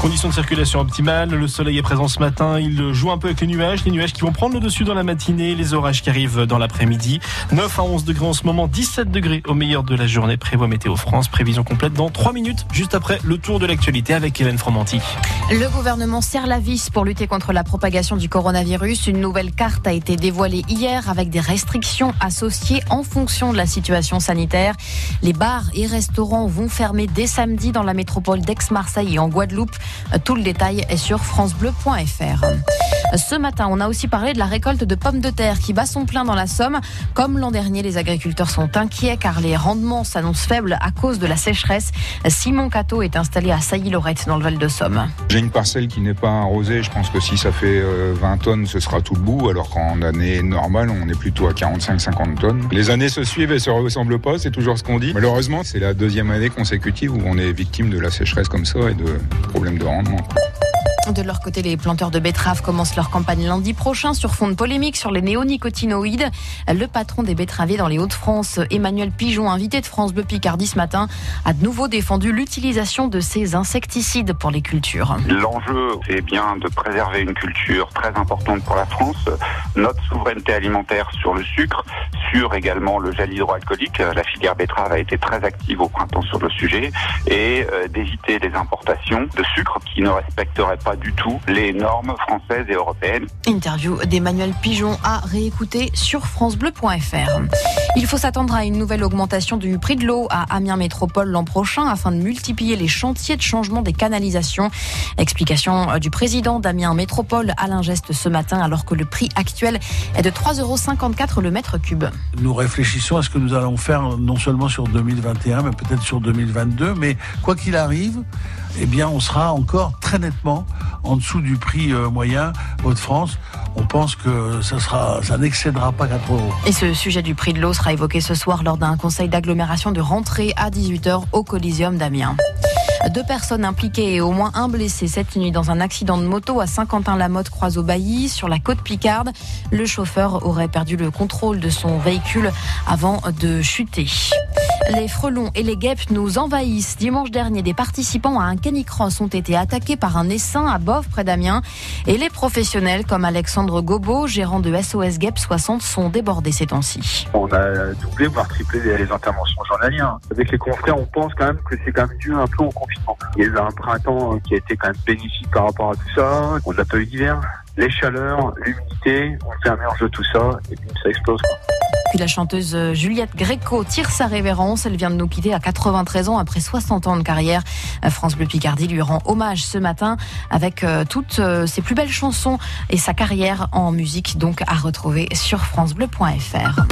Conditions de circulation optimales, le soleil est présent ce matin, il joue un peu avec les nuages, les nuages qui vont prendre le dessus dans la matinée, les orages qui arrivent dans l'après-midi. 9 à 11 degrés en ce moment, 17 degrés au meilleur de la journée, prévoit Météo France, prévision complète dans 3 minutes, juste après le tour de l'actualité avec Hélène Fromanti. Le gouvernement serre la vis pour lutter contre la propagation du coronavirus. Une nouvelle carte a été dévoilée hier avec des restrictions associées en fonction de la situation sanitaire. Les bars et restaurants vont fermer dès samedi dans la métropole d'Aix-Marseille et en Guadeloupe. Tout le détail est sur francebleu.fr. Ce matin, on a aussi parlé de la récolte de pommes de terre qui bat son plein dans la Somme. Comme l'an dernier, les agriculteurs sont inquiets car les rendements s'annoncent faibles à cause de la sécheresse. Simon Cato est installé à Sailly-Lorette dans le Val de Somme. J'ai une parcelle qui n'est pas arrosée. Je pense que si ça fait 20 euh, tonnes, ce sera tout le bout. Alors qu'en année normale, on est plutôt à 45-50 tonnes. Les années se suivent et se ressemblent pas. C'est toujours ce qu'on dit. Malheureusement, c'est la deuxième année consécutive où on est victime de la sécheresse comme ça et de problèmes de rendement. De leur côté, les planteurs de betteraves commencent leur campagne lundi prochain sur fond de polémique sur les néonicotinoïdes. Le patron des betteraviers dans les Hauts-de-France, Emmanuel Pigeon, invité de France Bleu Picardie ce matin, a de nouveau défendu l'utilisation de ces insecticides pour les cultures. L'enjeu, c'est bien de préserver une culture très importante pour la France, notre souveraineté alimentaire sur le sucre, sur également le gel hydroalcoolique. La filière betterave a été très active au printemps sur le sujet et euh, d'éviter les importations de sucre qui ne respecteraient pas du tout les normes françaises et européennes. Interview d'Emmanuel Pigeon à réécouter sur francebleu.fr. Il faut s'attendre à une nouvelle augmentation du prix de l'eau à Amiens Métropole l'an prochain afin de multiplier les chantiers de changement des canalisations. Explication euh, du président d'Amiens Métropole Alain Geste ce matin alors que le prix actuel est de 3,54 euros le mètre cube. Nous réfléchissons à ce que nous allons faire non seulement sur 2021 mais peut-être sur 2022 mais quoi qu'il arrive, eh bien on sera encore très nettement en dessous du prix euh, moyen Haute-France. On pense que ça sera, ça n'excédera pas 4 euros. Et ce sujet du prix de l'eau sera évoqué ce soir lors d'un conseil d'agglomération de rentrée à 18h au Coliseum d'Amiens. Deux personnes impliquées et au moins un blessé cette nuit dans un accident de moto à Saint-Quentin-la-Motte, croise au Bailly, sur la côte Picarde. Le chauffeur aurait perdu le contrôle de son véhicule avant de chuter. Les frelons et les guêpes nous envahissent. Dimanche dernier, des participants à un canicross ont été attaqués par un essaim à Boves, près d'Amiens. Et les professionnels, comme Alexandre Gobo, gérant de SOS Guêpes 60, sont débordés ces temps-ci. On a doublé, voire triplé les interventions journalières. Avec les confrères, on pense quand même que c'est quand même dû un peu au confinement. Il y a eu un printemps qui a été quand même bénéfique par rapport à tout ça. On n'a pas eu d'hiver. Les chaleurs, l'humidité, on fait un mélange de tout ça et puis ça explose. Puis la chanteuse euh, Juliette Gréco tire sa révérence. Elle vient de nous quitter à 93 ans après 60 ans de carrière. Euh, France Bleu Picardie lui rend hommage ce matin avec euh, toutes ses plus belles chansons et sa carrière en musique donc à retrouver sur francebleu.fr.